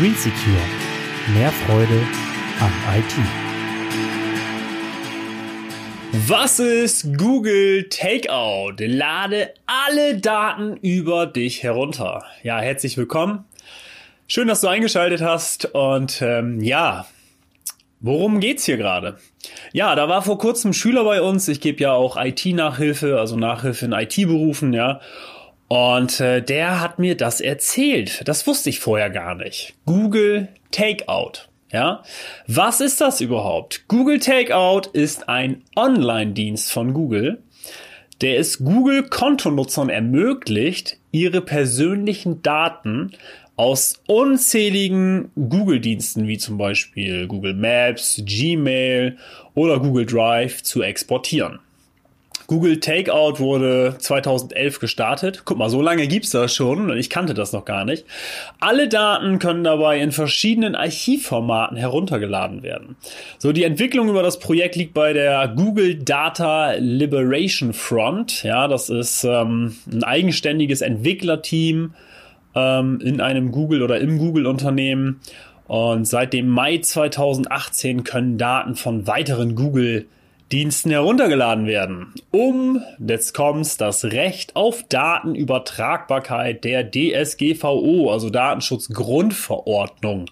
Green Secure. Mehr Freude am IT. Was ist Google Takeout? Lade alle Daten über dich herunter. Ja, herzlich willkommen. Schön, dass du eingeschaltet hast. Und ähm, ja, worum geht's hier gerade? Ja, da war vor kurzem ein Schüler bei uns. Ich gebe ja auch IT-Nachhilfe, also Nachhilfe in IT-Berufen, ja. Und äh, der hat mir das erzählt. Das wusste ich vorher gar nicht. Google Takeout. Ja, was ist das überhaupt? Google Takeout ist ein Online-Dienst von Google, der es Google-Kontonutzern ermöglicht, ihre persönlichen Daten aus unzähligen Google-Diensten wie zum Beispiel Google Maps, Gmail oder Google Drive zu exportieren. Google Takeout wurde 2011 gestartet. Guck mal, so lange gibt's das schon. Ich kannte das noch gar nicht. Alle Daten können dabei in verschiedenen Archivformaten heruntergeladen werden. So, die Entwicklung über das Projekt liegt bei der Google Data Liberation Front. Ja, das ist ähm, ein eigenständiges Entwicklerteam ähm, in einem Google oder im Google-Unternehmen. Und seit dem Mai 2018 können Daten von weiteren Google Diensten heruntergeladen werden, um, jetzt kommt's, das Recht auf Datenübertragbarkeit der DSGVO, also Datenschutzgrundverordnung,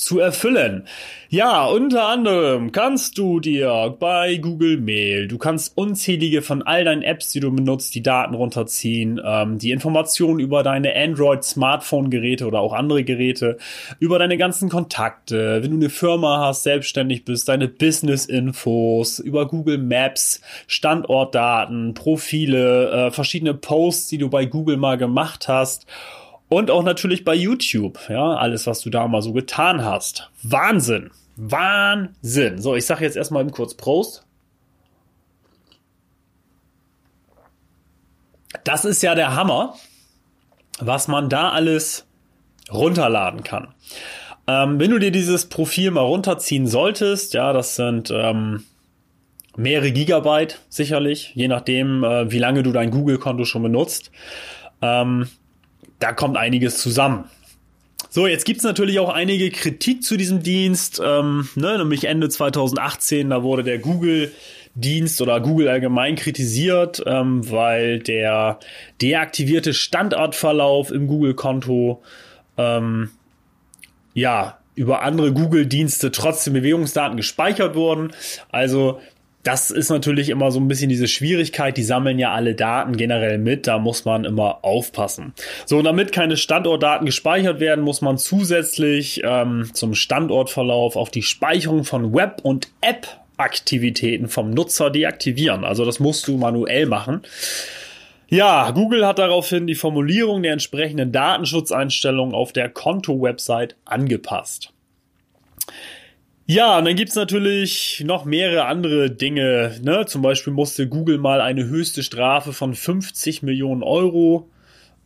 zu erfüllen. Ja, unter anderem kannst du dir bei Google Mail, du kannst unzählige von all deinen Apps, die du benutzt, die Daten runterziehen, ähm, die Informationen über deine Android-Smartphone-Geräte oder auch andere Geräte, über deine ganzen Kontakte, wenn du eine Firma hast, selbstständig bist, deine Business-Infos, über Google Maps, Standortdaten, Profile, äh, verschiedene Posts, die du bei Google mal gemacht hast und auch natürlich bei YouTube, ja, alles, was du da mal so getan hast. Wahnsinn. Wahnsinn. So, ich sage jetzt erstmal eben kurz Prost. Das ist ja der Hammer, was man da alles runterladen kann. Ähm, wenn du dir dieses Profil mal runterziehen solltest, ja, das sind ähm, mehrere Gigabyte sicherlich, je nachdem, äh, wie lange du dein Google-Konto schon benutzt. Ähm, da kommt einiges zusammen. So, jetzt gibt's natürlich auch einige Kritik zu diesem Dienst, ähm, ne, nämlich Ende 2018, da wurde der Google Dienst oder Google allgemein kritisiert, ähm, weil der deaktivierte Standortverlauf im Google-Konto ähm, ja über andere Google-Dienste trotzdem Bewegungsdaten gespeichert wurden. Also das ist natürlich immer so ein bisschen diese Schwierigkeit. Die sammeln ja alle Daten generell mit. Da muss man immer aufpassen. So, damit keine Standortdaten gespeichert werden, muss man zusätzlich ähm, zum Standortverlauf auf die Speicherung von Web- und App-Aktivitäten vom Nutzer deaktivieren. Also das musst du manuell machen. Ja, Google hat daraufhin die Formulierung der entsprechenden Datenschutzeinstellungen auf der Konto-Website angepasst. Ja, und dann gibt's natürlich noch mehrere andere Dinge. Ne? Zum Beispiel musste Google mal eine höchste Strafe von 50 Millionen Euro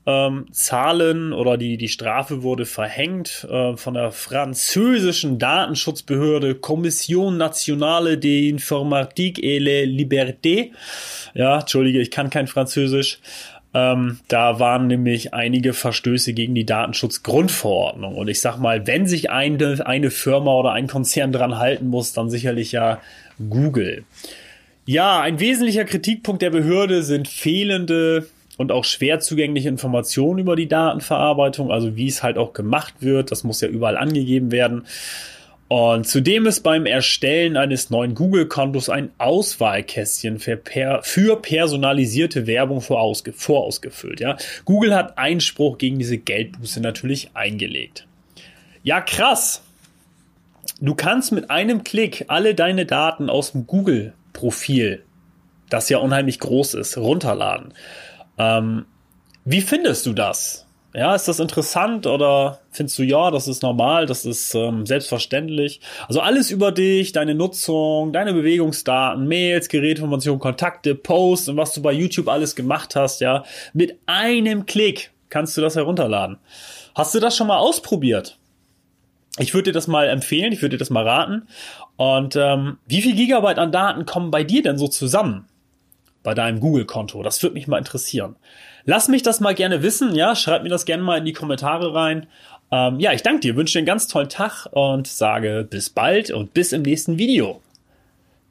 ähm, zahlen oder die, die Strafe wurde verhängt äh, von der französischen Datenschutzbehörde Commission Nationale d'Informatique et les Libertés. Ja, entschuldige, ich kann kein Französisch. Ähm, da waren nämlich einige Verstöße gegen die Datenschutzgrundverordnung. Und ich sag mal, wenn sich eine, eine Firma oder ein Konzern dran halten muss, dann sicherlich ja Google. Ja, ein wesentlicher Kritikpunkt der Behörde sind fehlende und auch schwer zugängliche Informationen über die Datenverarbeitung, also wie es halt auch gemacht wird. Das muss ja überall angegeben werden. Und zudem ist beim Erstellen eines neuen Google-Kontos ein Auswahlkästchen für, per, für personalisierte Werbung vorausge vorausgefüllt. Ja? Google hat Einspruch gegen diese Geldbuße natürlich eingelegt. Ja, krass. Du kannst mit einem Klick alle deine Daten aus dem Google-Profil, das ja unheimlich groß ist, runterladen. Ähm, wie findest du das? Ja, ist das interessant oder findest du ja, das ist normal, das ist ähm, selbstverständlich? Also alles über dich, deine Nutzung, deine Bewegungsdaten, Mails, Gerätinformationen, Kontakte, Posts und was du bei YouTube alles gemacht hast, ja, mit einem Klick kannst du das herunterladen. Hast du das schon mal ausprobiert? Ich würde dir das mal empfehlen, ich würde dir das mal raten. Und ähm, wie viel Gigabyte an Daten kommen bei dir denn so zusammen? Bei deinem Google-Konto? Das würde mich mal interessieren. Lass mich das mal gerne wissen, ja, schreib mir das gerne mal in die Kommentare rein. Ähm, ja, ich danke dir, wünsche dir einen ganz tollen Tag und sage bis bald und bis im nächsten Video.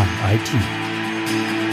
am IT.